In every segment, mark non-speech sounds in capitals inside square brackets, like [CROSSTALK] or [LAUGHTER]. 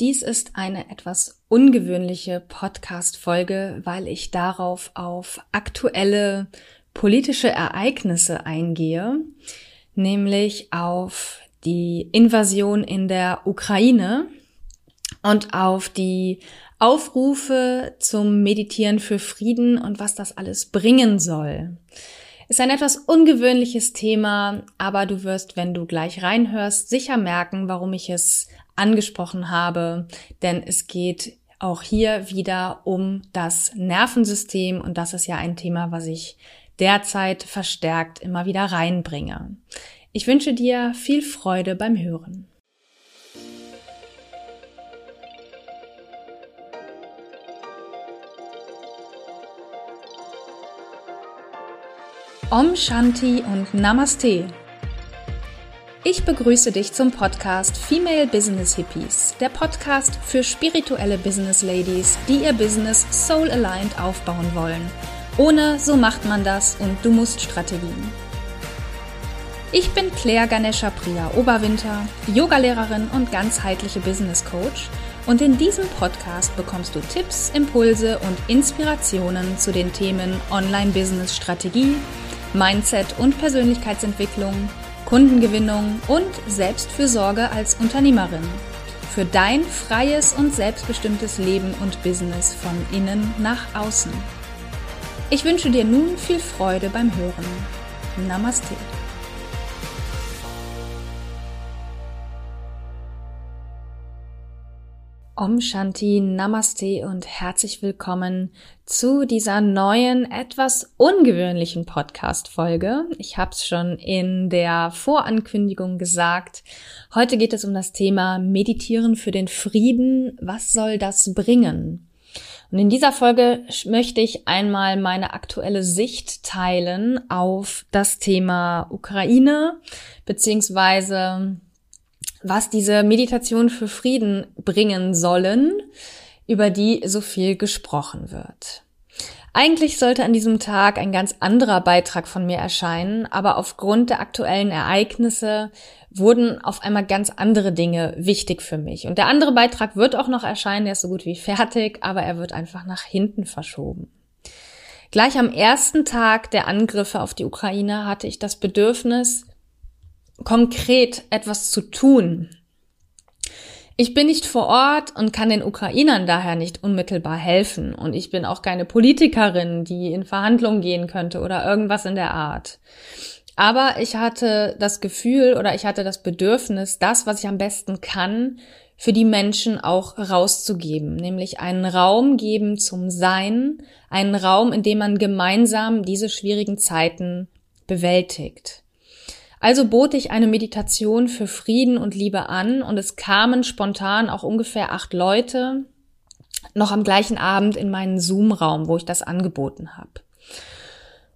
Dies ist eine etwas ungewöhnliche Podcast-Folge, weil ich darauf auf aktuelle politische Ereignisse eingehe, nämlich auf die Invasion in der Ukraine und auf die Aufrufe zum Meditieren für Frieden und was das alles bringen soll. Ist ein etwas ungewöhnliches Thema, aber du wirst, wenn du gleich reinhörst, sicher merken, warum ich es angesprochen habe, denn es geht auch hier wieder um das Nervensystem und das ist ja ein Thema, was ich derzeit verstärkt immer wieder reinbringe. Ich wünsche dir viel Freude beim Hören. Om Shanti und Namaste. Ich begrüße dich zum Podcast Female Business Hippies, der Podcast für spirituelle Business Ladies, die ihr Business soul aligned aufbauen wollen. Ohne so macht man das und du musst Strategien. Ich bin Claire Ganesha Priya Oberwinter, Yogalehrerin und ganzheitliche Business Coach und in diesem Podcast bekommst du Tipps, Impulse und Inspirationen zu den Themen Online Business Strategie, Mindset und Persönlichkeitsentwicklung, Kundengewinnung und Selbstfürsorge als Unternehmerin. Für dein freies und selbstbestimmtes Leben und Business von innen nach außen. Ich wünsche dir nun viel Freude beim Hören. Namaste. Om Shanti, Namaste und herzlich willkommen zu dieser neuen, etwas ungewöhnlichen Podcast-Folge. Ich habe es schon in der Vorankündigung gesagt. Heute geht es um das Thema Meditieren für den Frieden. Was soll das bringen? Und in dieser Folge möchte ich einmal meine aktuelle Sicht teilen auf das Thema Ukraine, beziehungsweise was diese Meditation für Frieden bringen sollen, über die so viel gesprochen wird. Eigentlich sollte an diesem Tag ein ganz anderer Beitrag von mir erscheinen, aber aufgrund der aktuellen Ereignisse wurden auf einmal ganz andere Dinge wichtig für mich. Und der andere Beitrag wird auch noch erscheinen, der ist so gut wie fertig, aber er wird einfach nach hinten verschoben. Gleich am ersten Tag der Angriffe auf die Ukraine hatte ich das Bedürfnis, konkret etwas zu tun. Ich bin nicht vor Ort und kann den Ukrainern daher nicht unmittelbar helfen. Und ich bin auch keine Politikerin, die in Verhandlungen gehen könnte oder irgendwas in der Art. Aber ich hatte das Gefühl oder ich hatte das Bedürfnis, das, was ich am besten kann, für die Menschen auch rauszugeben, nämlich einen Raum geben zum Sein, einen Raum, in dem man gemeinsam diese schwierigen Zeiten bewältigt. Also bot ich eine Meditation für Frieden und Liebe an und es kamen spontan auch ungefähr acht Leute noch am gleichen Abend in meinen Zoom-Raum, wo ich das angeboten habe.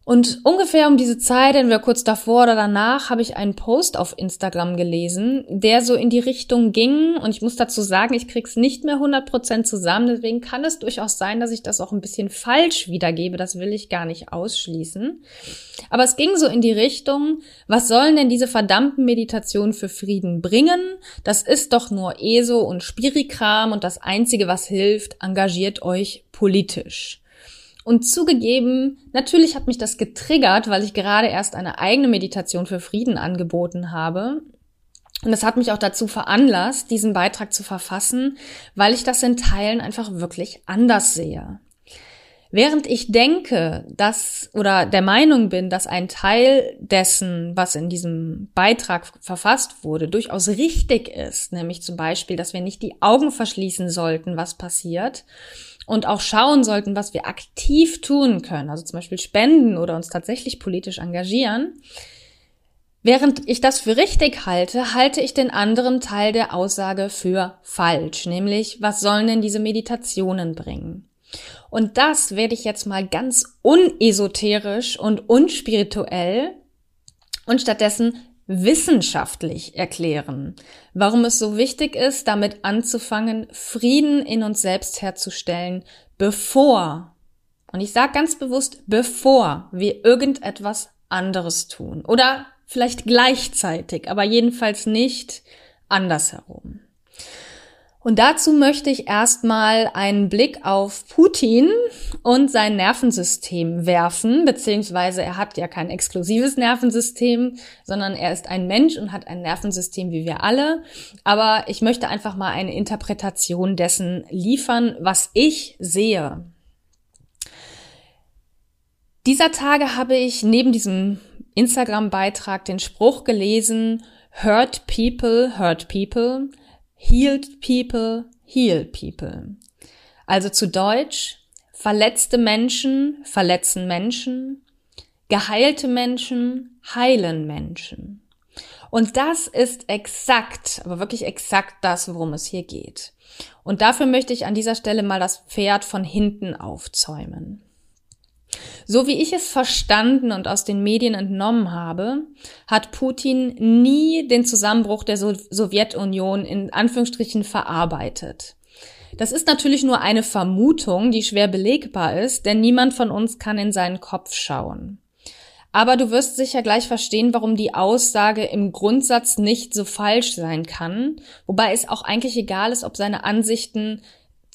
Und ungefähr um diese Zeit, entweder kurz davor oder danach, habe ich einen Post auf Instagram gelesen, der so in die Richtung ging. Und ich muss dazu sagen, ich krieg's nicht mehr 100% zusammen. Deswegen kann es durchaus sein, dass ich das auch ein bisschen falsch wiedergebe. Das will ich gar nicht ausschließen. Aber es ging so in die Richtung, was sollen denn diese verdammten Meditationen für Frieden bringen? Das ist doch nur ESO und Spirikram und das Einzige, was hilft, engagiert euch politisch. Und zugegeben, natürlich hat mich das getriggert, weil ich gerade erst eine eigene Meditation für Frieden angeboten habe. Und es hat mich auch dazu veranlasst, diesen Beitrag zu verfassen, weil ich das in Teilen einfach wirklich anders sehe. Während ich denke, dass oder der Meinung bin, dass ein Teil dessen, was in diesem Beitrag verfasst wurde, durchaus richtig ist, nämlich zum Beispiel, dass wir nicht die Augen verschließen sollten, was passiert, und auch schauen sollten, was wir aktiv tun können, also zum Beispiel spenden oder uns tatsächlich politisch engagieren. Während ich das für richtig halte, halte ich den anderen Teil der Aussage für falsch, nämlich was sollen denn diese Meditationen bringen? Und das werde ich jetzt mal ganz unesoterisch und unspirituell und stattdessen wissenschaftlich erklären, warum es so wichtig ist, damit anzufangen, Frieden in uns selbst herzustellen, bevor, und ich sage ganz bewusst, bevor wir irgendetwas anderes tun. Oder vielleicht gleichzeitig, aber jedenfalls nicht andersherum. Und dazu möchte ich erstmal einen Blick auf Putin und sein Nervensystem werfen, beziehungsweise er hat ja kein exklusives Nervensystem, sondern er ist ein Mensch und hat ein Nervensystem wie wir alle. Aber ich möchte einfach mal eine Interpretation dessen liefern, was ich sehe. Dieser Tage habe ich neben diesem Instagram-Beitrag den Spruch gelesen, Hurt people, hurt people. Healed people, heal people. Also zu Deutsch, verletzte Menschen verletzen Menschen, geheilte Menschen heilen Menschen. Und das ist exakt, aber wirklich exakt das, worum es hier geht. Und dafür möchte ich an dieser Stelle mal das Pferd von hinten aufzäumen. So wie ich es verstanden und aus den Medien entnommen habe, hat Putin nie den Zusammenbruch der so Sowjetunion in Anführungsstrichen verarbeitet. Das ist natürlich nur eine Vermutung, die schwer belegbar ist, denn niemand von uns kann in seinen Kopf schauen. Aber du wirst sicher gleich verstehen, warum die Aussage im Grundsatz nicht so falsch sein kann, wobei es auch eigentlich egal ist, ob seine Ansichten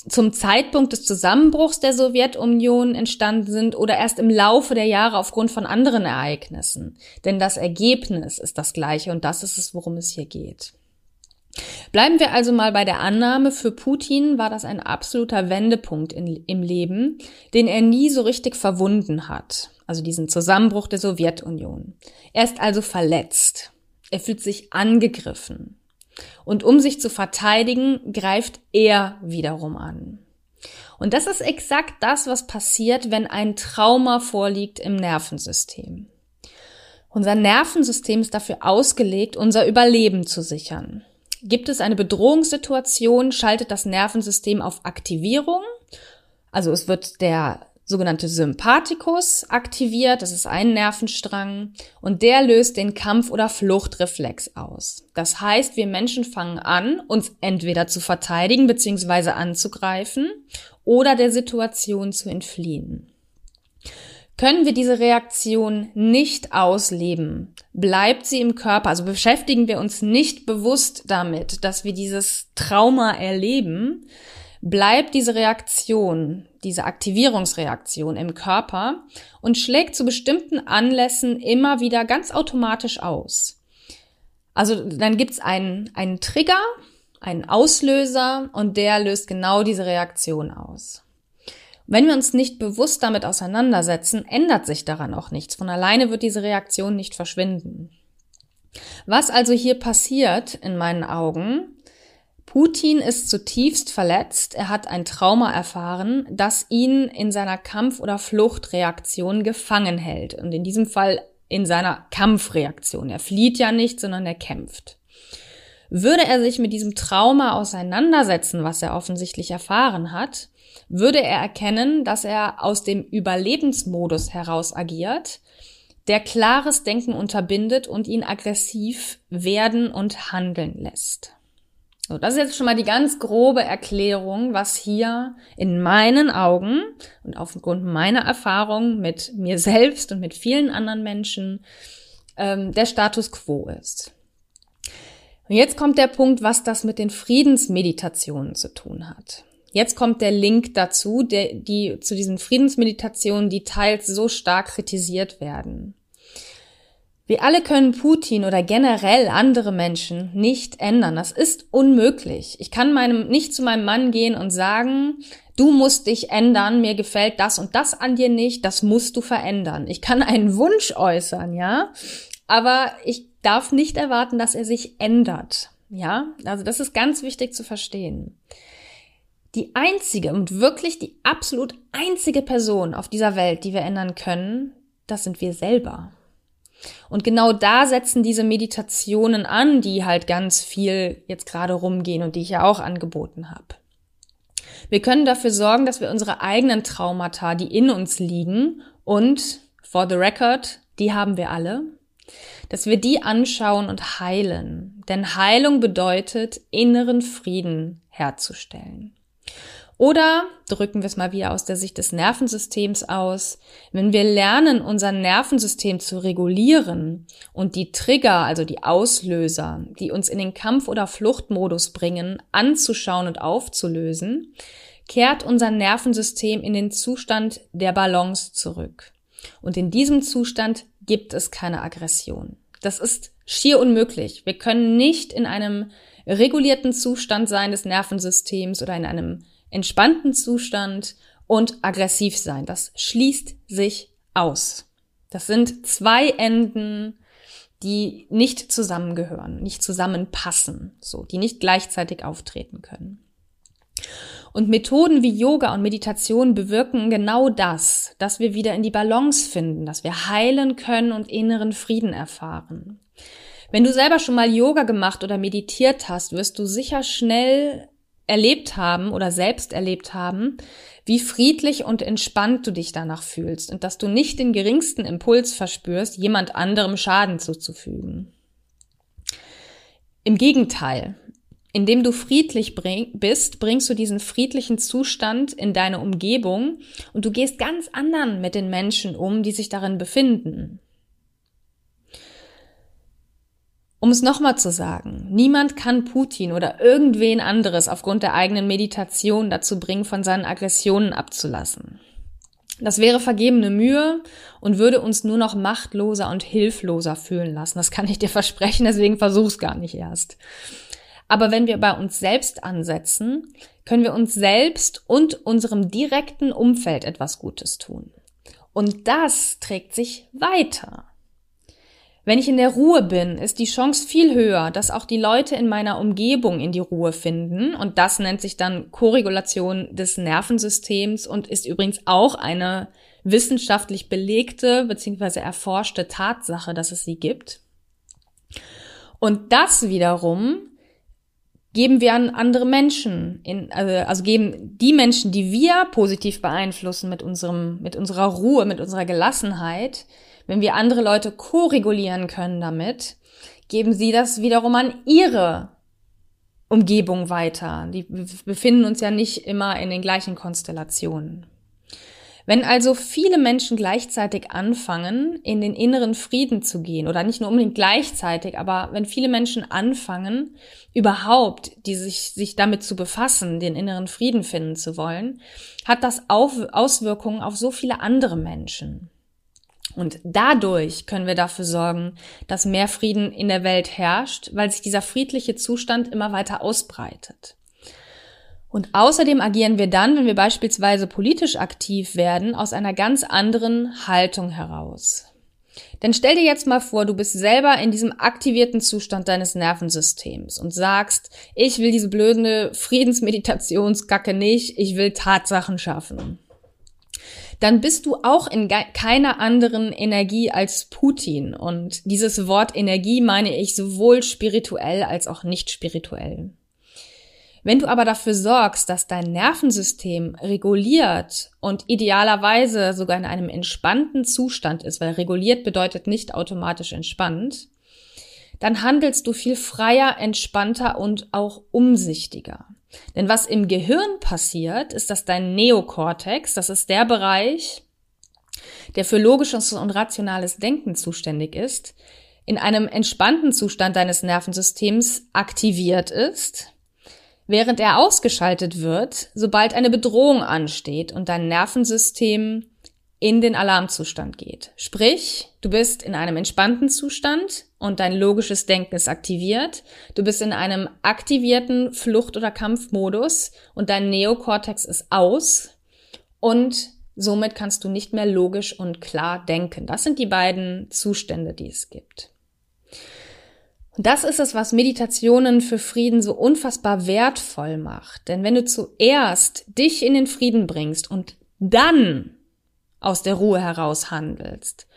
zum Zeitpunkt des Zusammenbruchs der Sowjetunion entstanden sind oder erst im Laufe der Jahre aufgrund von anderen Ereignissen. Denn das Ergebnis ist das gleiche und das ist es, worum es hier geht. Bleiben wir also mal bei der Annahme, für Putin war das ein absoluter Wendepunkt in, im Leben, den er nie so richtig verwunden hat. Also diesen Zusammenbruch der Sowjetunion. Er ist also verletzt. Er fühlt sich angegriffen. Und um sich zu verteidigen, greift er wiederum an. Und das ist exakt das, was passiert, wenn ein Trauma vorliegt im Nervensystem. Unser Nervensystem ist dafür ausgelegt, unser Überleben zu sichern. Gibt es eine Bedrohungssituation, schaltet das Nervensystem auf Aktivierung. Also es wird der sogenannte Sympathikus aktiviert, das ist ein Nervenstrang, und der löst den Kampf- oder Fluchtreflex aus. Das heißt, wir Menschen fangen an, uns entweder zu verteidigen bzw. anzugreifen oder der Situation zu entfliehen. Können wir diese Reaktion nicht ausleben, bleibt sie im Körper, also beschäftigen wir uns nicht bewusst damit, dass wir dieses Trauma erleben, bleibt diese Reaktion, diese Aktivierungsreaktion im Körper und schlägt zu bestimmten Anlässen immer wieder ganz automatisch aus. Also dann gibt's einen, einen Trigger, einen Auslöser und der löst genau diese Reaktion aus. Wenn wir uns nicht bewusst damit auseinandersetzen, ändert sich daran auch nichts. Von alleine wird diese Reaktion nicht verschwinden. Was also hier passiert in meinen Augen, Putin ist zutiefst verletzt. Er hat ein Trauma erfahren, das ihn in seiner Kampf- oder Fluchtreaktion gefangen hält. Und in diesem Fall in seiner Kampfreaktion. Er flieht ja nicht, sondern er kämpft. Würde er sich mit diesem Trauma auseinandersetzen, was er offensichtlich erfahren hat, würde er erkennen, dass er aus dem Überlebensmodus heraus agiert, der klares Denken unterbindet und ihn aggressiv werden und handeln lässt. So, das ist jetzt schon mal die ganz grobe Erklärung, was hier in meinen Augen und aufgrund meiner Erfahrung mit mir selbst und mit vielen anderen Menschen ähm, der Status quo ist. Und jetzt kommt der Punkt, was das mit den Friedensmeditationen zu tun hat. Jetzt kommt der Link dazu, der, die zu diesen Friedensmeditationen, die teils so stark kritisiert werden. Wir alle können Putin oder generell andere Menschen nicht ändern. Das ist unmöglich. Ich kann meinem, nicht zu meinem Mann gehen und sagen, du musst dich ändern, mir gefällt das und das an dir nicht, das musst du verändern. Ich kann einen Wunsch äußern, ja, aber ich darf nicht erwarten, dass er sich ändert. Ja, also das ist ganz wichtig zu verstehen. Die einzige und wirklich die absolut einzige Person auf dieser Welt, die wir ändern können, das sind wir selber. Und genau da setzen diese Meditationen an, die halt ganz viel jetzt gerade rumgehen und die ich ja auch angeboten habe. Wir können dafür sorgen, dass wir unsere eigenen Traumata, die in uns liegen und for the record, die haben wir alle, dass wir die anschauen und heilen. Denn Heilung bedeutet, inneren Frieden herzustellen. Oder drücken wir es mal wieder aus der Sicht des Nervensystems aus. Wenn wir lernen, unser Nervensystem zu regulieren und die Trigger, also die Auslöser, die uns in den Kampf- oder Fluchtmodus bringen, anzuschauen und aufzulösen, kehrt unser Nervensystem in den Zustand der Balance zurück. Und in diesem Zustand gibt es keine Aggression. Das ist schier unmöglich. Wir können nicht in einem regulierten Zustand sein des Nervensystems oder in einem entspannten Zustand und aggressiv sein. Das schließt sich aus. Das sind zwei Enden, die nicht zusammengehören, nicht zusammenpassen, so, die nicht gleichzeitig auftreten können. Und Methoden wie Yoga und Meditation bewirken genau das, dass wir wieder in die Balance finden, dass wir heilen können und inneren Frieden erfahren. Wenn du selber schon mal Yoga gemacht oder meditiert hast, wirst du sicher schnell erlebt haben oder selbst erlebt haben, wie friedlich und entspannt du dich danach fühlst und dass du nicht den geringsten Impuls verspürst, jemand anderem Schaden zuzufügen. Im Gegenteil, indem du friedlich bring, bist, bringst du diesen friedlichen Zustand in deine Umgebung und du gehst ganz anderen mit den Menschen um, die sich darin befinden. Um es nochmal zu sagen, niemand kann Putin oder irgendwen anderes aufgrund der eigenen Meditation dazu bringen, von seinen Aggressionen abzulassen. Das wäre vergebene Mühe und würde uns nur noch machtloser und hilfloser fühlen lassen. Das kann ich dir [LAUGHS] versprechen, deswegen versuch's gar nicht erst. Aber wenn wir bei uns selbst ansetzen, können wir uns selbst und unserem direkten Umfeld etwas Gutes tun. Und das trägt sich weiter. Wenn ich in der Ruhe bin, ist die Chance viel höher, dass auch die Leute in meiner Umgebung in die Ruhe finden. Und das nennt sich dann Korregulation des Nervensystems und ist übrigens auch eine wissenschaftlich belegte bzw. erforschte Tatsache, dass es sie gibt. Und das wiederum geben wir an andere Menschen, in, also, also geben die Menschen, die wir positiv beeinflussen mit unserem, mit unserer Ruhe, mit unserer Gelassenheit, wenn wir andere Leute ko-regulieren können damit, geben sie das wiederum an ihre Umgebung weiter. Die befinden uns ja nicht immer in den gleichen Konstellationen. Wenn also viele Menschen gleichzeitig anfangen, in den inneren Frieden zu gehen, oder nicht nur unbedingt gleichzeitig, aber wenn viele Menschen anfangen, überhaupt, die sich, sich damit zu befassen, den inneren Frieden finden zu wollen, hat das Auswirkungen auf so viele andere Menschen. Und dadurch können wir dafür sorgen, dass mehr Frieden in der Welt herrscht, weil sich dieser friedliche Zustand immer weiter ausbreitet. Und außerdem agieren wir dann, wenn wir beispielsweise politisch aktiv werden, aus einer ganz anderen Haltung heraus. Denn stell dir jetzt mal vor, du bist selber in diesem aktivierten Zustand deines Nervensystems und sagst, ich will diese blöde Friedensmeditationskacke nicht, ich will Tatsachen schaffen dann bist du auch in keiner anderen Energie als Putin. Und dieses Wort Energie meine ich sowohl spirituell als auch nicht spirituell. Wenn du aber dafür sorgst, dass dein Nervensystem reguliert und idealerweise sogar in einem entspannten Zustand ist, weil reguliert bedeutet nicht automatisch entspannt, dann handelst du viel freier, entspannter und auch umsichtiger. Denn was im Gehirn passiert, ist, dass dein Neokortex, das ist der Bereich, der für logisches und rationales Denken zuständig ist, in einem entspannten Zustand deines Nervensystems aktiviert ist, während er ausgeschaltet wird, sobald eine Bedrohung ansteht und dein Nervensystem in den Alarmzustand geht. Sprich, du bist in einem entspannten Zustand und dein logisches Denken ist aktiviert. Du bist in einem aktivierten Flucht- oder Kampfmodus und dein Neokortex ist aus und somit kannst du nicht mehr logisch und klar denken. Das sind die beiden Zustände, die es gibt. Und das ist es, was Meditationen für Frieden so unfassbar wertvoll macht. Denn wenn du zuerst dich in den Frieden bringst und dann aus der Ruhe heraus handelst,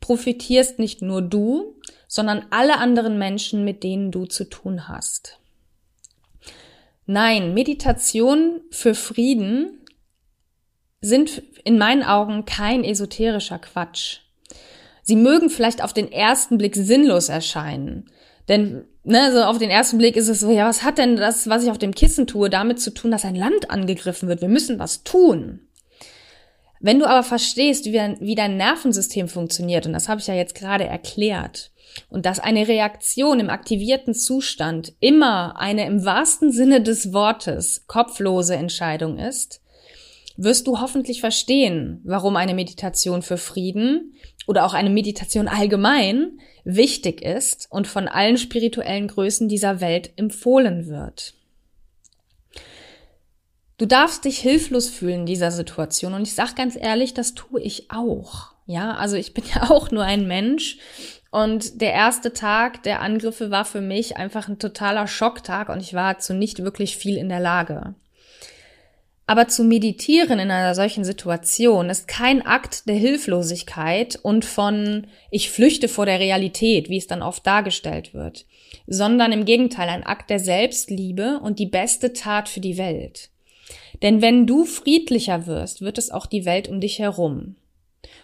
profitierst nicht nur du, sondern alle anderen Menschen, mit denen du zu tun hast. Nein, Meditation für Frieden sind in meinen Augen kein esoterischer Quatsch. Sie mögen vielleicht auf den ersten Blick sinnlos erscheinen, denn ne, so auf den ersten Blick ist es so, ja, was hat denn das, was ich auf dem Kissen tue, damit zu tun, dass ein Land angegriffen wird? Wir müssen was tun. Wenn du aber verstehst, wie, wie dein Nervensystem funktioniert, und das habe ich ja jetzt gerade erklärt, und dass eine Reaktion im aktivierten Zustand immer eine im wahrsten Sinne des Wortes kopflose Entscheidung ist, wirst du hoffentlich verstehen, warum eine Meditation für Frieden oder auch eine Meditation allgemein wichtig ist und von allen spirituellen Größen dieser Welt empfohlen wird. Du darfst dich hilflos fühlen in dieser Situation und ich sag ganz ehrlich, das tue ich auch. Ja, also ich bin [LAUGHS] ja auch nur ein Mensch und der erste Tag der Angriffe war für mich einfach ein totaler Schocktag und ich war zu nicht wirklich viel in der Lage. Aber zu meditieren in einer solchen Situation ist kein Akt der Hilflosigkeit und von ich flüchte vor der Realität, wie es dann oft dargestellt wird, sondern im Gegenteil ein Akt der Selbstliebe und die beste Tat für die Welt. Denn wenn du friedlicher wirst, wird es auch die Welt um dich herum.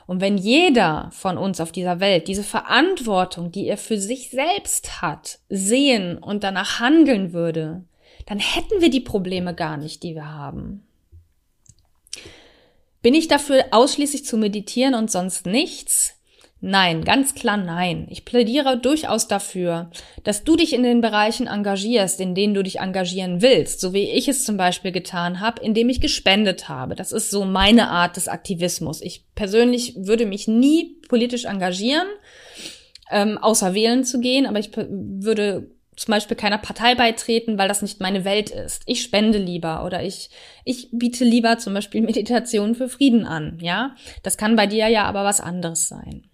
Und wenn jeder von uns auf dieser Welt diese Verantwortung, die er für sich selbst hat, sehen und danach handeln würde, dann hätten wir die Probleme gar nicht, die wir haben. Bin ich dafür ausschließlich zu meditieren und sonst nichts? Nein, ganz klar nein. Ich plädiere durchaus dafür, dass du dich in den Bereichen engagierst, in denen du dich engagieren willst, so wie ich es zum Beispiel getan habe, indem ich gespendet habe. Das ist so meine Art des Aktivismus. Ich persönlich würde mich nie politisch engagieren, ähm, außer wählen zu gehen, aber ich würde zum Beispiel keiner Partei beitreten, weil das nicht meine Welt ist. Ich spende lieber oder ich, ich biete lieber zum Beispiel [LAUGHS] Meditation für Frieden an, ja. Das kann bei dir ja aber was anderes sein.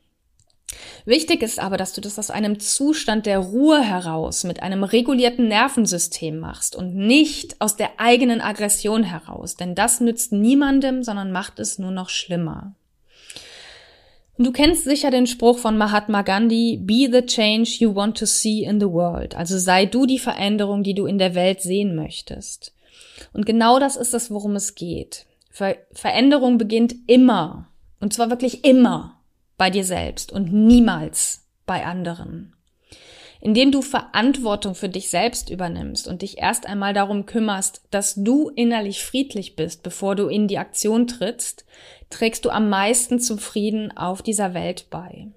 Wichtig ist aber, dass du das aus einem Zustand der Ruhe heraus mit einem regulierten Nervensystem machst und nicht aus der eigenen Aggression heraus, denn das nützt niemandem, sondern macht es nur noch schlimmer. Du kennst sicher den Spruch von Mahatma Gandhi, Be the change you want to see in the world. Also sei du die Veränderung, die du in der Welt sehen möchtest. Und genau das ist es, worum es geht. Ver Veränderung beginnt immer. Und zwar wirklich immer bei dir selbst und niemals bei anderen indem du Verantwortung für dich selbst übernimmst und dich erst einmal darum kümmerst, dass du innerlich friedlich bist, bevor du in die Aktion trittst, trägst du am meisten zum Frieden auf dieser Welt bei.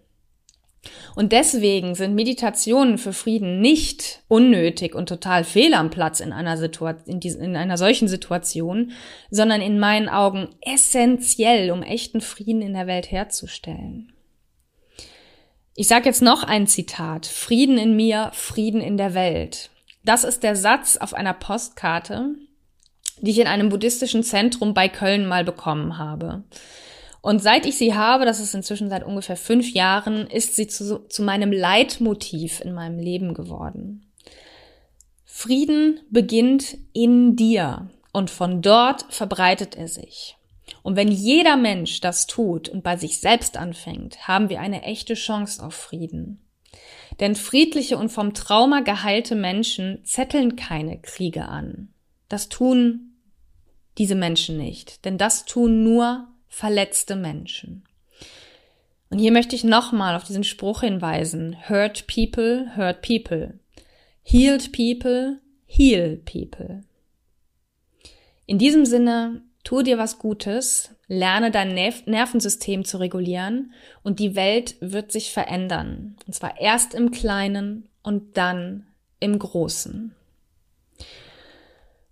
Und deswegen sind Meditationen für Frieden nicht unnötig und total fehl am Platz in einer, Situation, in, in einer solchen Situation, sondern in meinen Augen essentiell, um echten Frieden in der Welt herzustellen. Ich sage jetzt noch ein Zitat. Frieden in mir, Frieden in der Welt. Das ist der Satz auf einer Postkarte, die ich in einem buddhistischen Zentrum bei Köln mal bekommen habe. Und seit ich sie habe, das ist inzwischen seit ungefähr fünf Jahren, ist sie zu, zu meinem Leitmotiv in meinem Leben geworden. Frieden beginnt in dir und von dort verbreitet er sich. Und wenn jeder Mensch das tut und bei sich selbst anfängt, haben wir eine echte Chance auf Frieden. Denn friedliche und vom Trauma geheilte Menschen zetteln keine Kriege an. Das tun diese Menschen nicht, denn das tun nur verletzte Menschen. Und hier möchte ich nochmal auf diesen Spruch hinweisen. Hurt people, hurt people. Healed people, heal people. In diesem Sinne Tu dir was Gutes, lerne dein Nervensystem zu regulieren und die Welt wird sich verändern. Und zwar erst im Kleinen und dann im Großen.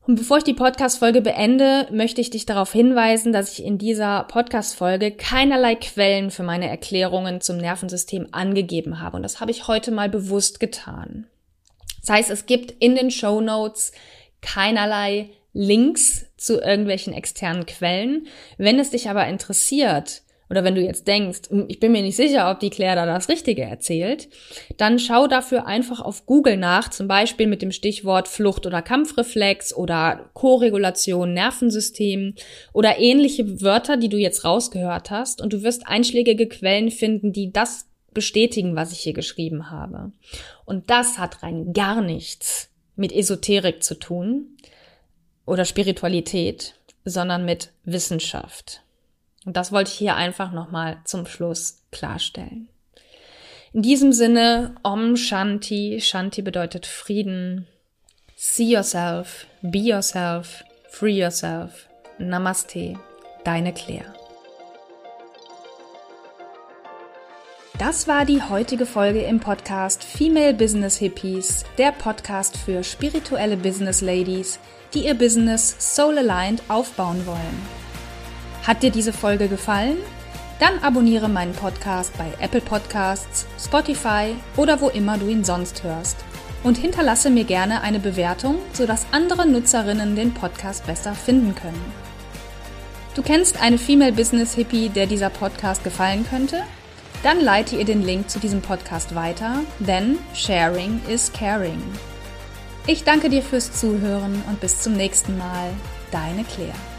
Und bevor ich die Podcast-Folge beende, möchte ich dich darauf hinweisen, dass ich in dieser Podcast-Folge keinerlei Quellen für meine Erklärungen zum Nervensystem angegeben habe. Und das habe ich heute mal bewusst getan. Das heißt, es gibt in den Show Notes keinerlei Links zu irgendwelchen externen Quellen. Wenn es dich aber interessiert, oder wenn du jetzt denkst, hm, ich bin mir nicht sicher, ob die Claire da das Richtige erzählt, dann schau dafür einfach auf Google nach, zum Beispiel mit dem Stichwort Flucht- oder Kampfreflex oder Koregulation, Nervensystem oder ähnliche Wörter, die du jetzt rausgehört hast und du wirst einschlägige Quellen finden, die das bestätigen, was ich hier geschrieben habe. Und das hat rein gar nichts mit Esoterik zu tun, oder Spiritualität, sondern mit Wissenschaft. Und das wollte ich hier einfach nochmal zum Schluss klarstellen. In diesem Sinne, Om Shanti. Shanti bedeutet Frieden. See yourself, be yourself, free yourself. Namaste, deine Claire. Das war die heutige Folge im Podcast Female Business Hippies, der Podcast für spirituelle Business Ladies, die ihr Business soul aligned aufbauen wollen. Hat dir diese Folge gefallen? Dann abonniere meinen Podcast bei Apple Podcasts, Spotify oder wo immer du ihn sonst hörst. Und hinterlasse mir gerne eine Bewertung, sodass andere Nutzerinnen den Podcast besser finden können. Du kennst eine Female Business Hippie, der dieser Podcast gefallen könnte? Dann leite ihr den Link zu diesem Podcast weiter, denn Sharing is Caring. Ich danke dir fürs Zuhören und bis zum nächsten Mal. Deine Claire.